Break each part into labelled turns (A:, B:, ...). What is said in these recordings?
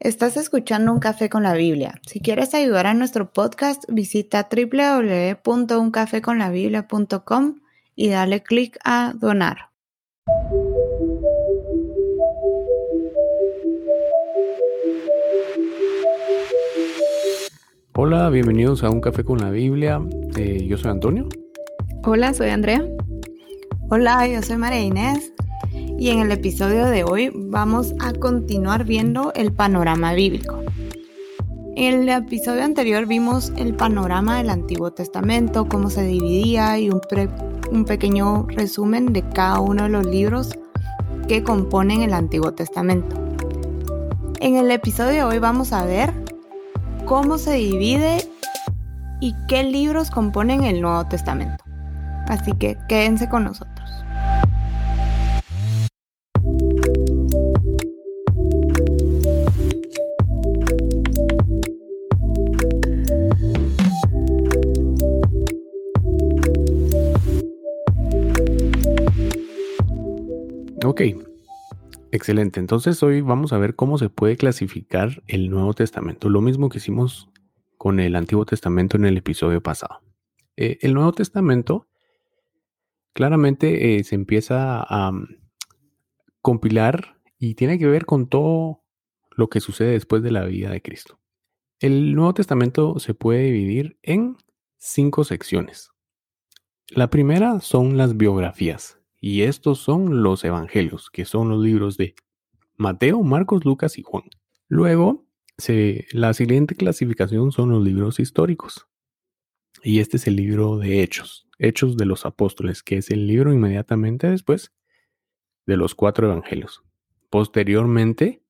A: Estás escuchando Un Café con la Biblia. Si quieres ayudar a nuestro podcast, visita www.uncafeconlabiblia.com y dale clic a donar.
B: Hola, bienvenidos a Un Café con la Biblia. Eh, yo soy Antonio.
C: Hola, soy Andrea.
A: Hola, yo soy María Inés y en el episodio de hoy vamos a continuar viendo el panorama bíblico. En el episodio anterior vimos el panorama del Antiguo Testamento, cómo se dividía y un, un pequeño resumen de cada uno de los libros que componen el Antiguo Testamento. En el episodio de hoy vamos a ver cómo se divide y qué libros componen el Nuevo Testamento. Así que quédense con nosotros.
B: Ok, excelente. Entonces hoy vamos a ver cómo se puede clasificar el Nuevo Testamento. Lo mismo que hicimos con el Antiguo Testamento en el episodio pasado. Eh, el Nuevo Testamento claramente eh, se empieza a mm, compilar y tiene que ver con todo lo que sucede después de la vida de Cristo. El Nuevo Testamento se puede dividir en cinco secciones. La primera son las biografías, y estos son los evangelios, que son los libros de Mateo, Marcos, Lucas y Juan. Luego, la siguiente clasificación son los libros históricos. Y este es el libro de Hechos, Hechos de los Apóstoles, que es el libro inmediatamente después de los cuatro evangelios. Posteriormente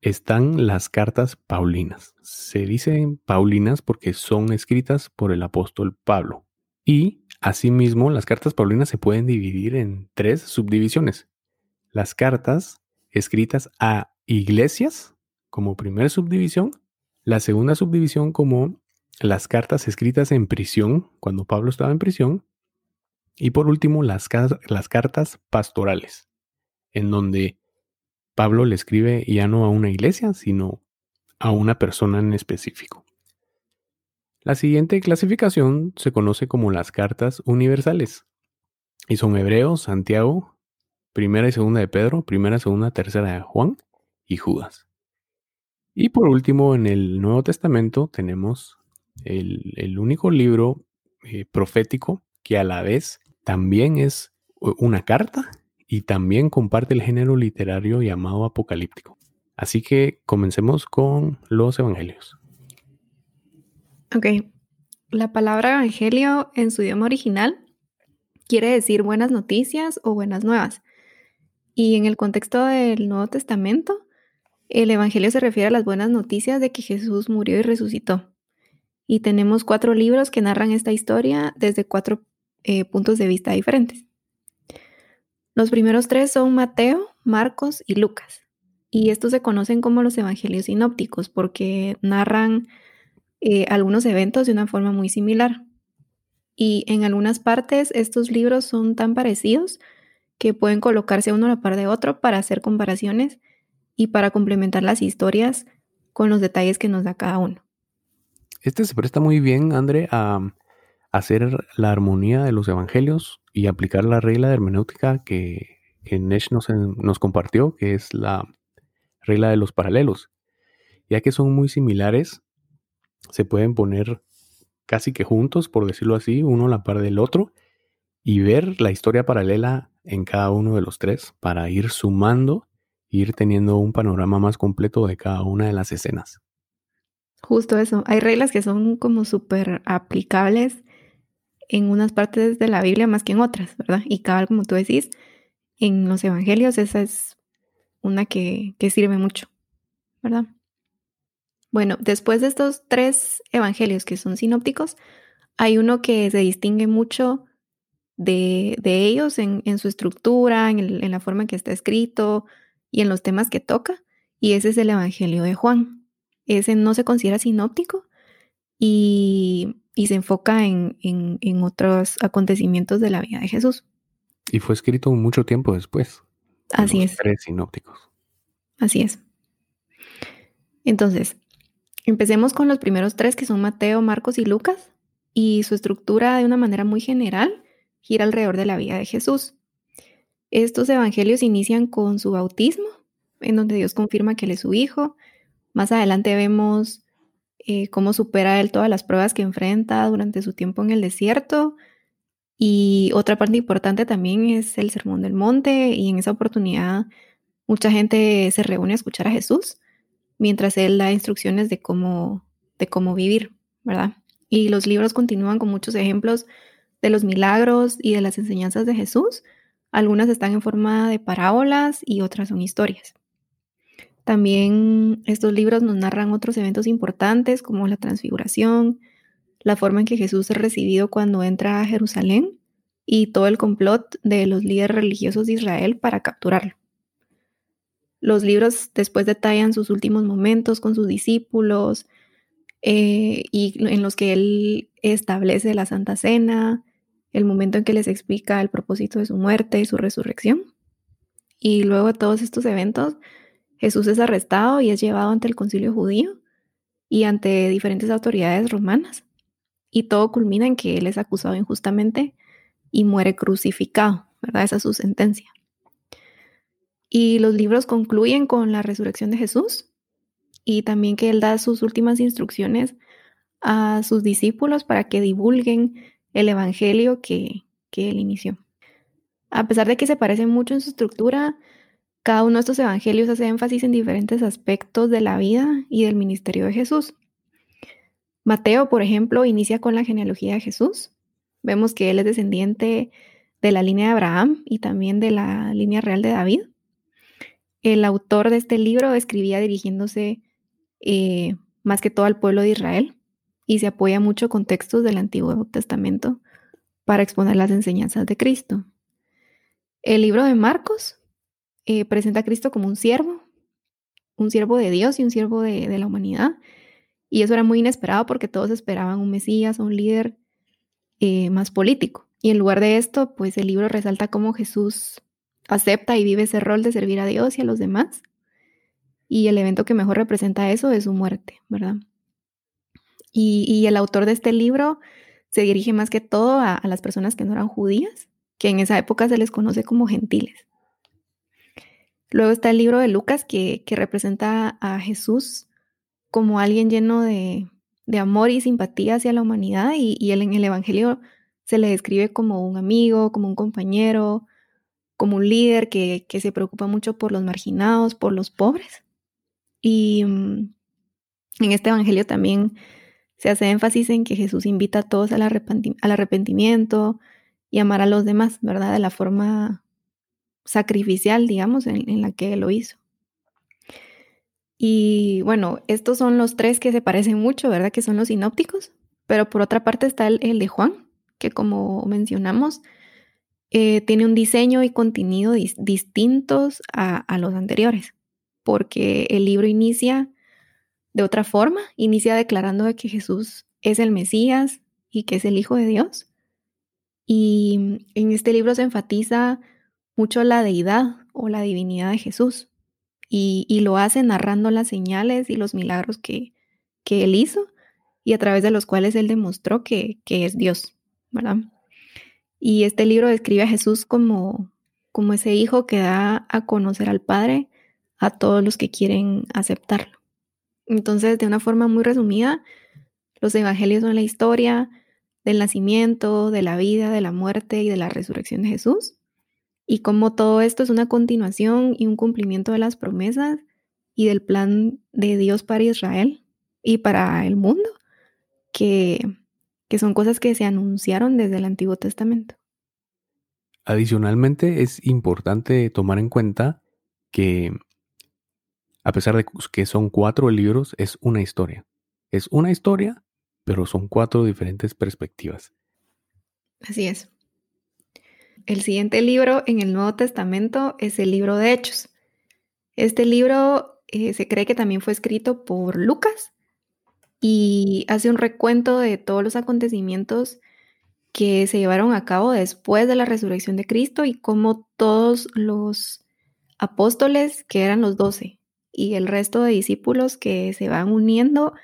B: están las cartas paulinas. Se dicen paulinas porque son escritas por el apóstol Pablo. Y Asimismo, las cartas paulinas se pueden dividir en tres subdivisiones. Las cartas escritas a iglesias como primera subdivisión, la segunda subdivisión como las cartas escritas en prisión, cuando Pablo estaba en prisión, y por último las, las cartas pastorales, en donde Pablo le escribe ya no a una iglesia, sino a una persona en específico. La siguiente clasificación se conoce como las cartas universales y son Hebreos, Santiago, primera y segunda de Pedro, primera, segunda, tercera de Juan y Judas. Y por último, en el Nuevo Testamento tenemos el, único libro eh, profético que a la vez también es una carta y también comparte el género literario llamado apocalíptico. Así que comencemos con los evangelios.
C: Ok. La palabra evangelio en su idioma original quiere decir buenas noticias o buenas nuevas. Y en el contexto del Nuevo Testamento, el evangelio se refiere a las buenas noticias de que Jesús murió y resucitó. Y tenemos cuatro libros que narran esta historia desde cuatro eh, puntos de vista diferentes. Los primeros tres son Mateo, Marcos y Lucas. Y estos se conocen como los evangelios sinópticos porque narran eh, algunos eventos de una forma muy similar. Y en algunas partes estos libros son tan parecidos que pueden colocarse uno a la par de otro para hacer comparaciones y para complementar las historias con los detalles que nos da cada uno.
B: Este se presta muy bien, André, a hacer la armonía de los evangelios y aplicar la regla de hermenéutica que, que Nesh nos, nos compartió, que es la regla de los paralelos. Ya que son muy similares, se pueden poner casi que juntos, por decirlo así, uno a la par del otro, y ver la historia paralela en cada uno de los tres para ir sumando, ir teniendo un panorama más completo de cada una de las escenas.
C: Justo eso, hay reglas que son como súper aplicables en unas partes de la Biblia más que en otras, ¿verdad? Y cada, como tú decís, en los evangelios esa es una que, que sirve mucho, ¿verdad? Bueno, después de estos tres evangelios que son sinópticos, hay uno que se distingue mucho de, ellos en, su estructura, en, la forma en que está escrito y en los temas que toca, y ese es el Evangelio de Juan. Ese no se considera sinóptico y, se enfoca en, en, otros acontecimientos de la vida de Jesús.
B: Y fue escrito mucho tiempo después.
C: Así es.
B: Tres sinópticos.
C: Así es. Entonces, empecemos con los primeros tres que son Mateo, Marcos y Lucas, y su estructura de una manera muy general gira alrededor de la vida de Jesús. Estos evangelios inician con su bautismo, en donde Dios confirma que Él es su Hijo. Más adelante vemos eh, cómo supera Él todas las pruebas que enfrenta durante su tiempo en el desierto. Y otra parte importante también es el Sermón del Monte, y en esa oportunidad mucha gente se reúne a escuchar a Jesús mientras Él da instrucciones de cómo, de cómo vivir, ¿verdad? Y los libros continúan con muchos ejemplos de los milagros y de las enseñanzas de Jesús. Algunas están en forma de parábolas y otras son historias. También estos libros nos narran otros eventos importantes como la transfiguración, la forma en que Jesús es recibido cuando entra a Jerusalén y todo el complot de los líderes religiosos de Israel para capturarlo. Los libros después detallan sus últimos momentos con sus discípulos eh, y en los que él establece la Santa Cena, el momento en que les explica el propósito de su muerte y su resurrección. Y luego de todos estos eventos, Jesús es arrestado y es llevado ante el concilio judío y ante diferentes autoridades romanas. Y todo culmina en que él es acusado injustamente y muere crucificado, ¿verdad? Esa es su sentencia. Y los libros concluyen con la resurrección de Jesús y también que él da sus últimas instrucciones a sus discípulos para que divulguen el evangelio que, que él inició. A pesar de que se parecen mucho en su estructura, cada uno de estos evangelios hace énfasis en diferentes aspectos de la vida y del ministerio de Jesús. Mateo, por ejemplo, inicia con la genealogía de Jesús. Vemos que él es descendiente de la línea de Abraham y también de la línea real de David. El autor de este libro escribía dirigiéndose eh, más que todo al pueblo de Israel y se apoya mucho con textos del Antiguo Testamento para exponer las enseñanzas de Cristo. El libro de Marcos eh, presenta a Cristo como un siervo, un siervo de Dios y un siervo de, la humanidad. Y eso era muy inesperado porque todos esperaban un Mesías un líder eh, más político. Y en lugar de esto, pues el libro resalta cómo Jesús acepta y vive ese rol de servir a Dios y a los demás. Y el evento que mejor representa eso es su muerte, ¿verdad? Y, el autor de este libro se dirige más que todo a, las personas que no eran judías, que en esa época se les conoce como gentiles. Luego está el libro de Lucas que, representa a Jesús como alguien lleno de, amor y simpatía hacia la humanidad y, y él en el Evangelio se le describe como un amigo, como un compañero, como un líder que, se preocupa mucho por los marginados, por los pobres. Y mm, en este Evangelio también se hace énfasis en que Jesús invita a todos al, arrepentimiento y amar a los demás, ¿verdad? De la forma sacrificial, digamos, en, en la que lo hizo. Y bueno, estos son los tres que se parecen mucho, ¿verdad? Que son los sinópticos. Pero por otra parte está el, el de Juan, que como mencionamos, eh, tiene un diseño y contenido distintos a, los anteriores, porque el libro inicia de otra forma, inicia declarando que Jesús es el Mesías y que es el Hijo de Dios. Y en este libro se enfatiza mucho la deidad o la divinidad de Jesús y, lo hace narrando las señales y los milagros que, que él hizo y a través de los cuales él demostró que, que es Dios, ¿verdad? Y este libro describe a Jesús como, como ese hijo que da a conocer al Padre a todos los que quieren aceptarlo. Entonces, de una forma muy resumida, los evangelios son la historia del nacimiento, de la vida, de la muerte y de la resurrección de Jesús. Y como todo esto es una continuación y un cumplimiento de las promesas y del plan de Dios para Israel y para el mundo, que que son cosas que se anunciaron desde el Antiguo Testamento.
B: Adicionalmente, es importante tomar en cuenta que, a pesar de que son cuatro libros, es una historia. Es una historia, pero son cuatro diferentes perspectivas.
C: Así es. El siguiente libro en el Nuevo Testamento es el libro de Hechos. Este libro eh, se cree que también fue escrito por Lucas y hace un recuento de todos los acontecimientos que se llevaron a cabo después de la resurrección de Cristo y cómo todos los apóstoles, que eran los doce, y el resto de discípulos que se van uniendo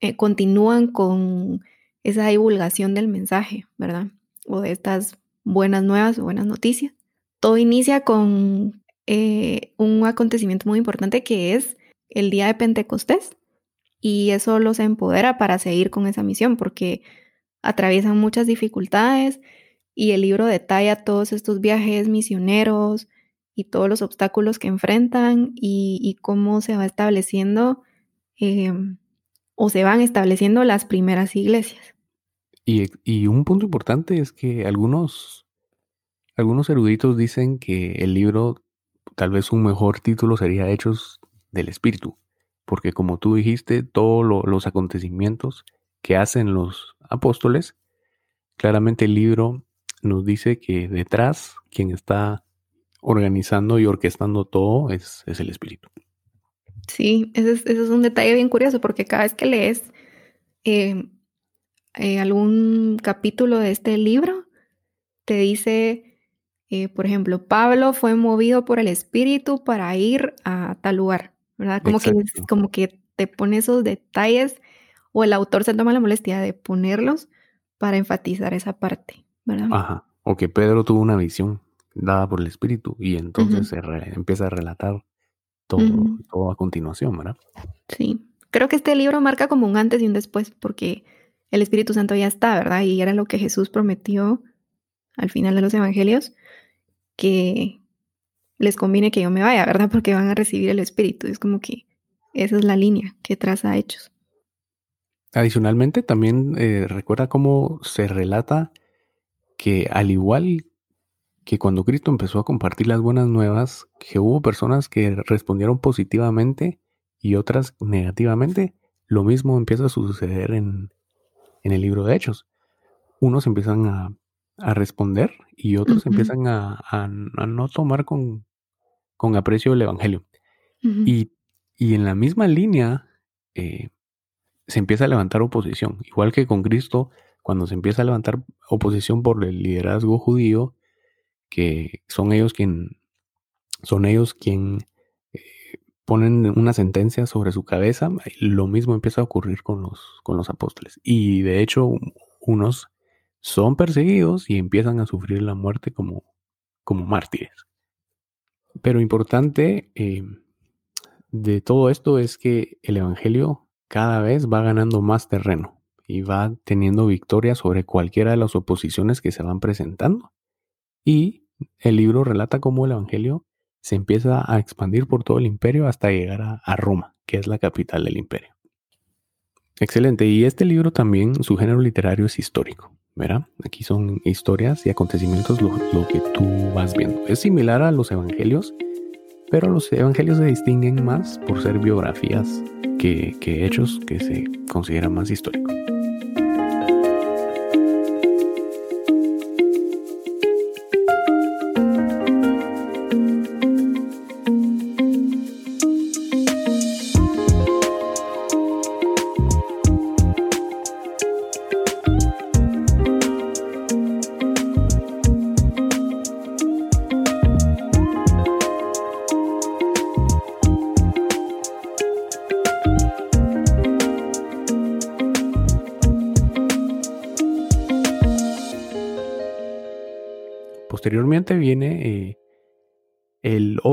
C: eh, continúan con esa divulgación del mensaje, ¿verdad? O de estas buenas nuevas o buenas noticias. Todo inicia con eh, un acontecimiento muy importante que es el día de Pentecostés y eso los empodera para seguir con esa misión porque atraviesan muchas dificultades y el libro detalla todos estos viajes misioneros y todos los obstáculos que enfrentan y, cómo se va estableciendo em, o se van estableciendo las primeras iglesias.
B: Y, un punto importante es que algunos, algunos eruditos dicen que el libro, tal vez un mejor título sería Hechos del Espíritu, porque como tú dijiste, todos los acontecimientos que hacen los apóstoles, claramente el libro nos dice que detrás quien está organizando y orquestando todo es, es el Espíritu.
C: Sí, ese es, un detalle bien curioso porque cada vez que lees eh, eh, algún capítulo de este libro, te dice, eh, por ejemplo, Pablo fue movido por el Espíritu para ir a tal lugar, ¿verdad? Como que, como que te pone esos detalles o el autor se toma la molestia de ponerlos para enfatizar esa parte, ¿verdad?
B: Ajá. O que Pedro tuvo una visión dada por el Espíritu y entonces se empieza a relatar todo, todo a continuación, ¿verdad?
C: Sí. Creo que este libro marca como un antes y un después porque el Espíritu Santo ya está, ¿verdad? Y era lo que Jesús prometió al final de los evangelios, que les conviene que yo me vaya, ¿verdad? Porque van a recibir el Espíritu. Es como que esa es la línea que traza Hechos.
B: Adicionalmente, también eh, recuerda cómo se relata que al igual que cuando Cristo empezó a compartir las buenas nuevas, que hubo personas que respondieron positivamente y otras negativamente, lo mismo empieza a suceder en, en el libro de Hechos. Unos empiezan a, responder y otros empiezan a, no tomar con, aprecio el Evangelio. y, en la misma línea eh, se empieza a levantar oposición, igual que con Cristo, cuando se empieza a levantar oposición por el liderazgo judío, que son ellos quien son ellos quien ponen una sentencia sobre su cabeza, lo mismo empieza a ocurrir con los, con los apóstoles. Y de hecho, unos son perseguidos y empiezan a sufrir la muerte como, como mártires. Pero importante eh, de todo esto es que el Evangelio cada vez va ganando más terreno y va teniendo victoria sobre cualquiera de las oposiciones que se van presentando. Y el libro relata cómo el Evangelio se empieza a expandir por todo el imperio hasta llegar a, Roma, que es la capital del imperio. Excelente. Y este libro también, su género literario es histórico. ¿Verdad? Aquí son historias y acontecimientos lo, que tú vas viendo. Es similar a los evangelios, pero los evangelios se distinguen más por ser biografías que, que hechos que se consideran más históricos.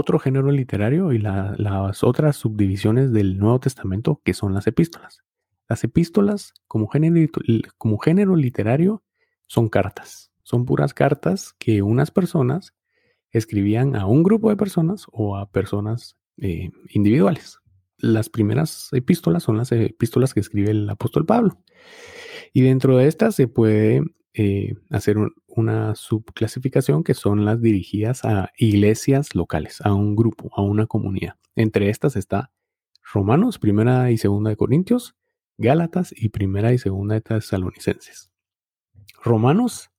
B: Otro género literario y las otras subdivisiones del Nuevo Testamento, que son las epístolas. Las epístolas, como género, literario, son cartas. Son puras cartas que unas personas escribían a un grupo de personas o a personas eh, individuales. Las primeras epístolas son las epístolas que escribe el apóstol Pablo. Y dentro de estas se puede eh, hacer una subclasificación que son las dirigidas a iglesias locales, a un grupo, a una comunidad. Entre estas está Romanos, primera y segunda de Corintios, Gálatas y primera y segunda de Tesalonicenses. Romanos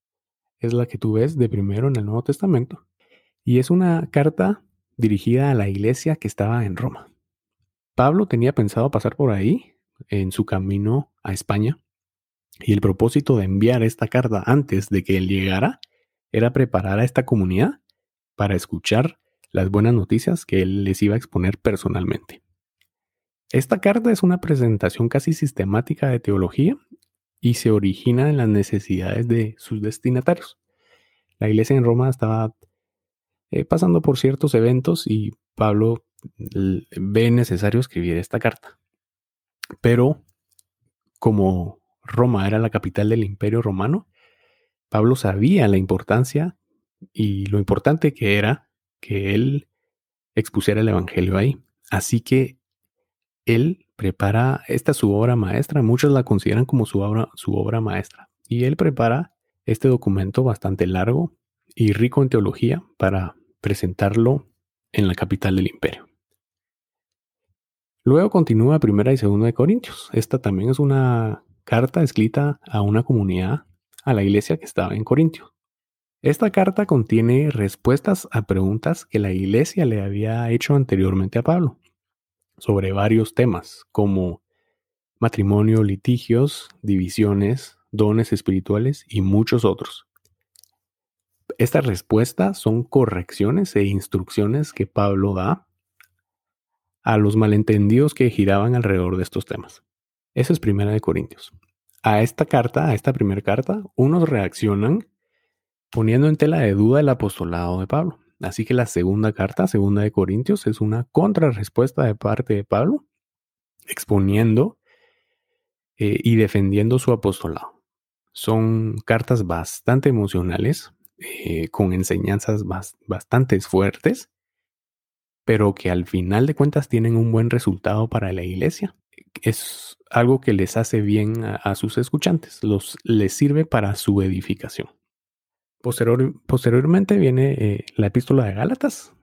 B: es la que tú ves de primero en el Nuevo Testamento y es una carta dirigida a la iglesia que estaba en Roma. Pablo tenía pensado pasar por ahí en su camino a España y el propósito de enviar esta carta antes de que él llegara era preparar a esta comunidad para escuchar las buenas noticias que él les iba a exponer personalmente. Esta carta es una presentación casi sistemática de teología y se origina en las necesidades de sus destinatarios. La iglesia en Roma estaba eh, pasando por ciertos eventos y Pablo ve necesario escribir esta carta. Pero como Roma era la capital del imperio romano, Pablo sabía la importancia y lo importante que era que él expusiera el Evangelio ahí. Así que él prepara, esta su obra maestra, muchos la consideran como su obra, su obra maestra, y él prepara este documento bastante largo y rico en teología para presentarlo en la capital del imperio. Luego continúa primera y segunda de Corintios. Esta también es una carta escrita a una comunidad, a la iglesia que estaba en Corintio. Esta carta contiene respuestas a preguntas que la iglesia le había hecho anteriormente a Pablo sobre varios temas como matrimonio, litigios, divisiones, dones espirituales y muchos otros. Estas respuestas son correcciones e instrucciones que Pablo da a los malentendidos que giraban alrededor de estos temas. Eso es Primera de Corintios. A esta carta, a esta primera carta, unos reaccionan poniendo en tela de duda el apostolado de Pablo. Así que la segunda carta, segunda de Corintios, es una contrarrespuesta de parte de Pablo, exponiendo eh, y defendiendo su apostolado. Son cartas bastante emocionales, eh, con enseñanzas bastante fuertes, pero que al final de cuentas tienen un buen resultado para la iglesia es algo que les hace bien a, sus escuchantes, los, les sirve para su edificación. posteriormente viene eh, la epístola de Gálatas.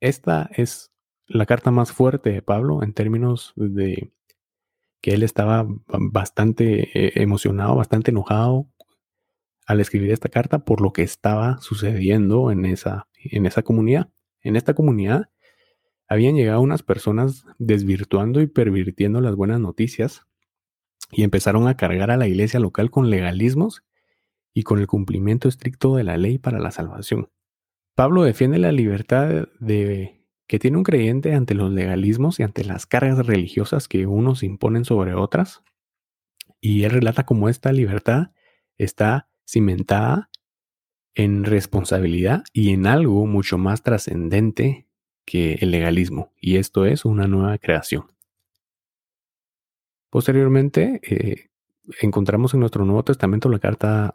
B: Esta es la carta más fuerte de Pablo en términos de que él estaba bastante eh, emocionado, bastante enojado al escribir esta carta por lo que estaba sucediendo en esa, en esa comunidad. En esta comunidad habían llegado unas personas desvirtuando y pervirtiendo las buenas noticias y empezaron a cargar a la iglesia local con legalismos y con el cumplimiento estricto de la ley para la salvación. Pablo defiende la libertad de que tiene un creyente ante los legalismos y ante las cargas religiosas que unos imponen sobre otras, y él relata cómo esta libertad está cimentada en responsabilidad y en algo mucho más trascendente que el legalismo, y esto es una nueva creación. Posteriormente, eh, encontramos en nuestro Nuevo Testamento la carta,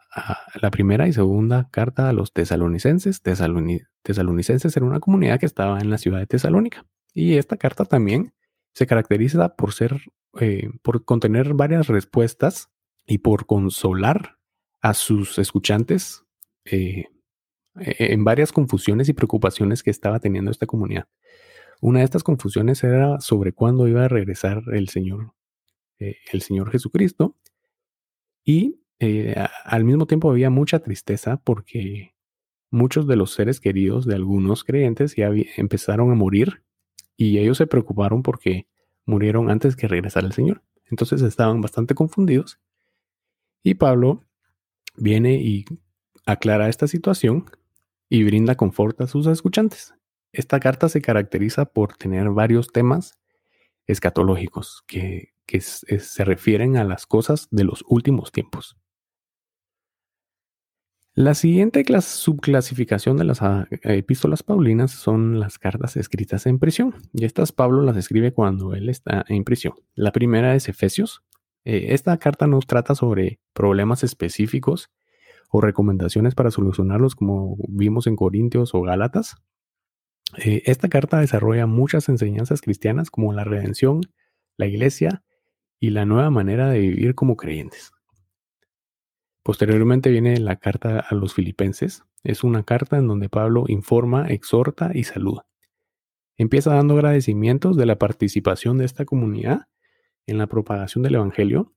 B: la primera y segunda carta a los tesalonicenses. tesalonicenses era una comunidad que estaba en la ciudad de Tesalónica. Y esta carta también se caracteriza por ser, eh, por contener varias respuestas y por consolar a sus escuchantes eh, en varias confusiones y preocupaciones que estaba teniendo esta comunidad. Una de estas confusiones era sobre cuándo iba a regresar el Señor, eh, el Señor Jesucristo. Y eh, al mismo tiempo había mucha tristeza porque muchos de los seres queridos de algunos creyentes ya empezaron a morir y ellos se preocuparon porque murieron antes que regresara el Señor. Entonces estaban bastante confundidos. Y Pablo viene y aclara esta situación y brinda confort a sus escuchantes. Esta carta se caracteriza por tener varios temas escatológicos que, se refieren a las cosas de los últimos tiempos. La siguiente subclasificación de las ah, epístolas paulinas son las cartas escritas en prisión. Y estas Pablo las escribe cuando él está en prisión. La primera es Efesios. Eh, esta carta nos trata sobre problemas específicos o recomendaciones para solucionarlos como vimos en Corintios o Gálatas. Eh, esta carta desarrolla muchas enseñanzas cristianas como la redención, la iglesia y la nueva manera de vivir como creyentes. Posteriormente viene la carta a los filipenses. Es una carta en donde Pablo informa, exhorta y saluda. Empieza dando agradecimientos de la participación de esta comunidad en la propagación del Evangelio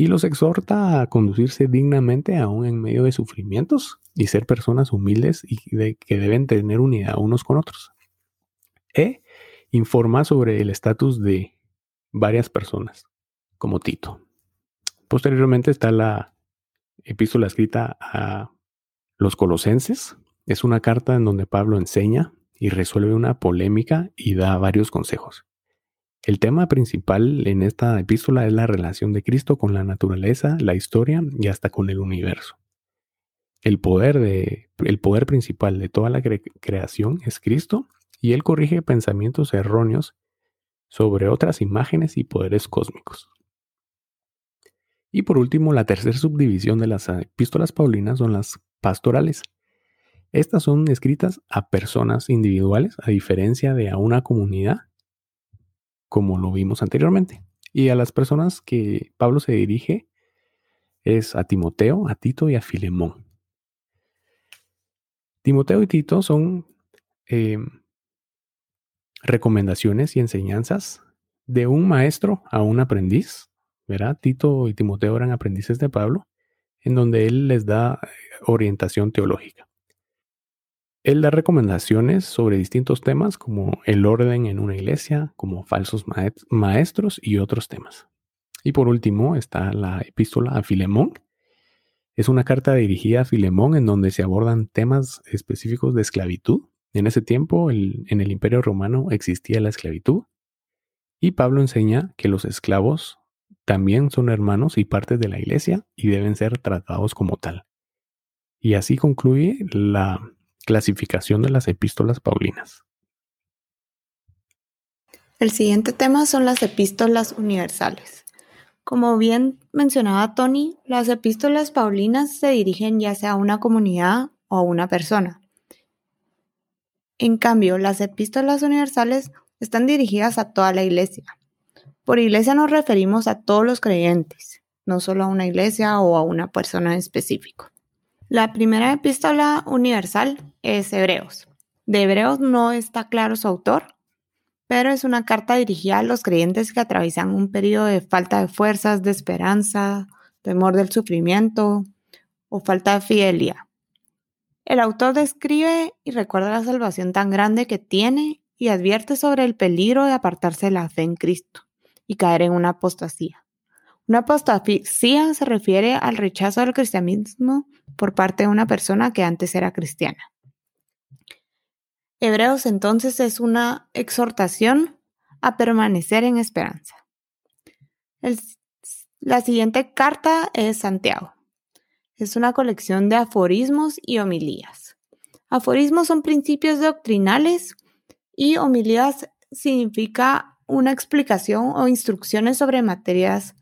B: y los exhorta a conducirse dignamente aún en medio de sufrimientos y ser personas humildes y que deben tener unidad unos con otros. E informa sobre el estatus de varias personas, como Tito. Posteriormente está la epístola escrita a los colosenses. Es una carta en donde Pablo enseña y resuelve una polémica y da varios consejos. El tema principal en esta epístola es la relación de Cristo con la naturaleza, la historia y hasta con el universo. El poder, principal de toda la creación es Cristo y Él corrige pensamientos erróneos sobre otras imágenes y poderes cósmicos. Y por último, la tercera subdivisión de las epístolas paulinas son las pastorales. Estas son escritas a personas individuales, a diferencia de a una comunidad, como lo vimos anteriormente. Y a las personas que Pablo se dirige es a Timoteo, a Tito y a Filemón. Timoteo y Tito son em, recomendaciones y enseñanzas de un maestro a un aprendiz, ¿verdad? Tito y Timoteo eran aprendices de Pablo, en donde él les da orientación teológica. Él da recomendaciones sobre distintos temas como el orden en una iglesia, como falsos maestros y otros temas. Y por último está la epístola a Filemón, es una carta dirigida a Filemón en donde se abordan temas específicos de esclavitud. En ese tiempo, en el Imperio Romano existía la esclavitud y Pablo enseña que los esclavos también son hermanos y partes de la iglesia y deben ser tratados como tal. Y así concluye la clasificación de las epístolas paulinas.
A: El siguiente tema son las epístolas universales. Como bien mencionaba Tony, las epístolas paulinas se dirigen ya sea a una comunidad o a una persona. En cambio, las epístolas universales están dirigidas a toda la iglesia. Por iglesia nos referimos a todos los creyentes, no solo a una iglesia o a una persona en específico. La primera epístola universal es Hebreos. De Hebreos no está claro su autor, pero es una carta dirigida a los creyentes que atraviesan un periodo de falta de fuerzas, de esperanza, temor del sufrimiento o falta de fidelidad. El autor describe y recuerda la salvación tan grande que tiene y advierte sobre el peligro de apartarse de la fe en Cristo y caer en una apostasía. Una apostasía se refiere al rechazo del cristianismo por parte de una persona que antes era cristiana. Hebreos entonces es una exhortación a permanecer en esperanza. la siguiente carta es Santiago. Es una colección de aforismos y homilías. Aforismos son principios doctrinales y homilías significa una explicación o instrucciones sobre materias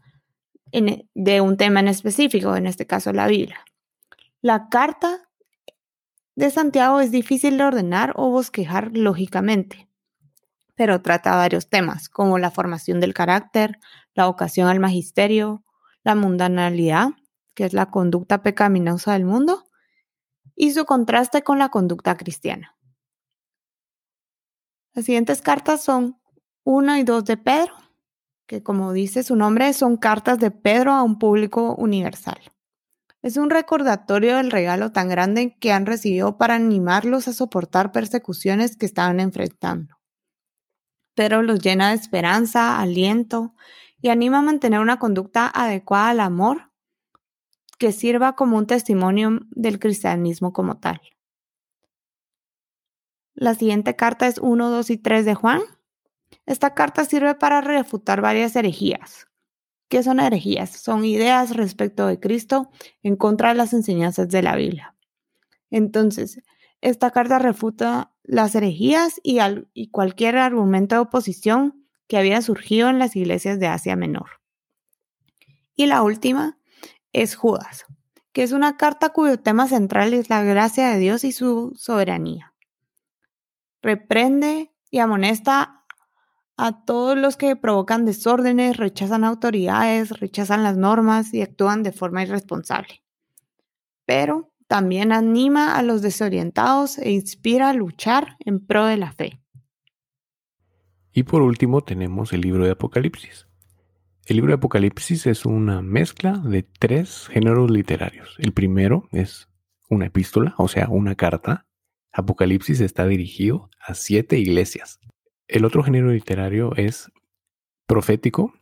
A: de un tema en específico, en este caso la Biblia. La carta de Santiago es difícil de ordenar o bosquejar lógicamente, pero trata varios temas, como la formación del carácter, la vocación al magisterio, la mundanalidad, que es la conducta pecaminosa del mundo, y su contraste con la conducta cristiana. Las siguientes cartas son 1 y 2 de Pedro, que como dice su nombre, son cartas de Pedro a un público universal. Es un recordatorio del regalo tan grande que han recibido para animarlos a soportar persecuciones que estaban enfrentando. Pero los llena de esperanza, aliento y anima a mantener una conducta adecuada al amor que sirva como un testimonio del cristianismo como tal. La siguiente carta es 1, 2 y 3 de Juan. Esta carta sirve para refutar varias herejías, ¿Qué son herejías? Son ideas respecto de Cristo en contra de las enseñanzas de la Biblia. Entonces, esta carta refuta las herejías y, y cualquier argumento de oposición que había surgido en las iglesias de Asia Menor. Y la última es Judas, que es una carta cuyo tema central es la gracia de Dios y su soberanía. Reprende y amonesta a todos los que provocan desórdenes, rechazan autoridades, rechazan las normas y actúan de forma irresponsable. Pero también anima a los desorientados e inspira a luchar en pro de la fe.
B: Y por último tenemos el libro de Apocalipsis. El libro de Apocalipsis es una mezcla de tres géneros literarios. El primero es una epístola, o sea, una carta. Apocalipsis está dirigido a siete iglesias. El otro género literario es profético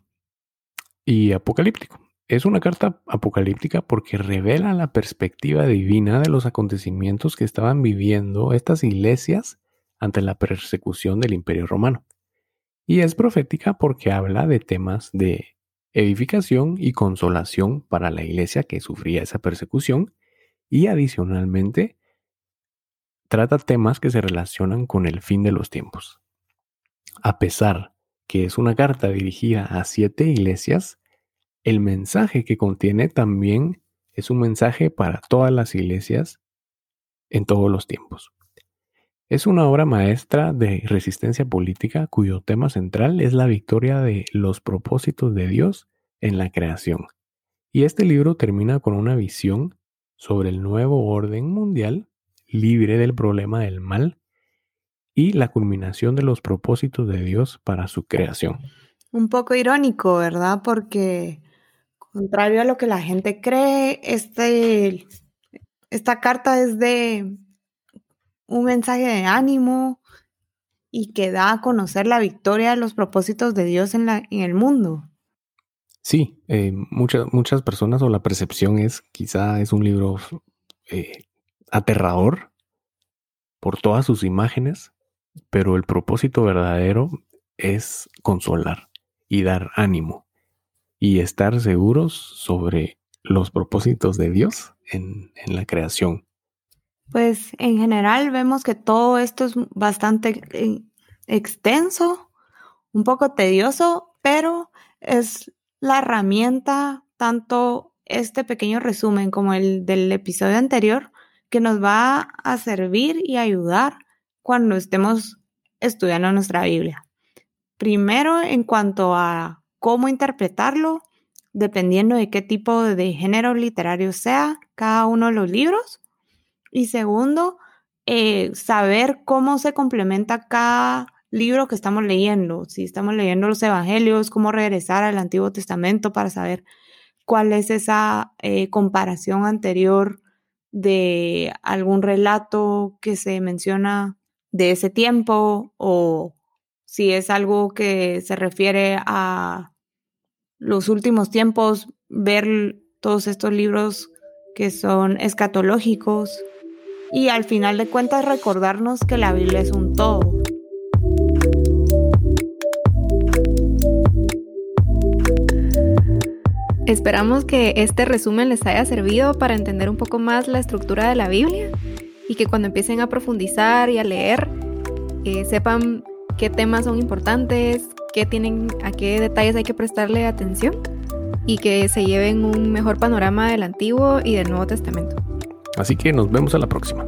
B: y apocalíptico. Es una carta apocalíptica porque revela la perspectiva divina de los acontecimientos que estaban viviendo estas iglesias ante la persecución del Imperio Romano. Y es profética porque habla de temas de edificación y consolación para la iglesia que sufría esa persecución y adicionalmente trata temas que se relacionan con el fin de los tiempos. A pesar que es una carta dirigida a siete iglesias, el mensaje que contiene también es un mensaje para todas las iglesias en todos los tiempos. Es una obra maestra de resistencia política cuyo tema central es la victoria de los propósitos de Dios en la creación. Y este libro termina con una visión sobre el nuevo orden mundial libre del problema del mal y la culminación de los propósitos de Dios para su creación.
A: Un poco irónico, ¿verdad? Porque contrario a lo que la gente cree, este, esta carta es de un mensaje de ánimo y que da a conocer la victoria de los propósitos de Dios en, la, en el mundo.
B: Sí, eh, muchas, muchas personas o la percepción es quizá es un libro eh, aterrador por todas sus imágenes, pero el propósito verdadero es consolar y dar ánimo y estar seguros sobre los propósitos de Dios en, la creación.
A: Pues en general vemos que todo esto es bastante eh, extenso, un poco tedioso, pero es la herramienta, tanto este pequeño resumen como el del episodio anterior, que nos va a servir y ayudar cuando estemos estudiando nuestra Biblia. Primero, en cuanto a cómo interpretarlo, dependiendo de qué tipo de género literario sea cada uno de los libros. Y segundo, eh, saber cómo se complementa cada libro que estamos leyendo. Si estamos leyendo los evangelios, cómo regresar al Antiguo Testamento para saber cuál es esa eh, comparación anterior de algún relato que se menciona de ese tiempo o si es algo que se refiere a los últimos tiempos, ver todos estos libros que son escatológicos y al final de cuentas recordarnos que la Biblia es un todo.
C: Esperamos que este resumen les haya servido para entender un poco más la estructura de la Biblia y que cuando empiecen a profundizar y a leer eh, sepan qué temas son importantes, qué tienen, a qué detalles hay que prestarle atención y que se lleven un mejor panorama del Antiguo y del Nuevo Testamento.
B: Así que nos vemos a la próxima.